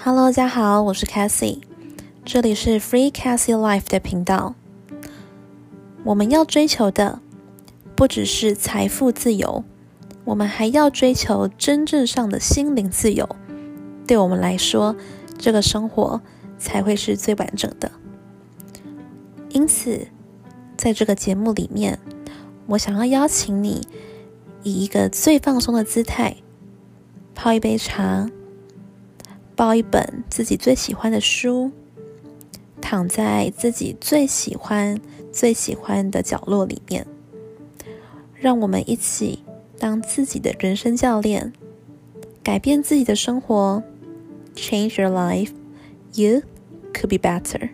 Hello，大家好，我是 Cassie，这里是 Free Cassie Life 的频道。我们要追求的不只是财富自由，我们还要追求真正上的心灵自由。对我们来说，这个生活才会是最完整的。因此，在这个节目里面，我想要邀请你以一个最放松的姿态，泡一杯茶。抱一本自己最喜欢的书，躺在自己最喜欢、最喜欢的角落里面，让我们一起当自己的人生教练，改变自己的生活。Change your life, you could be better.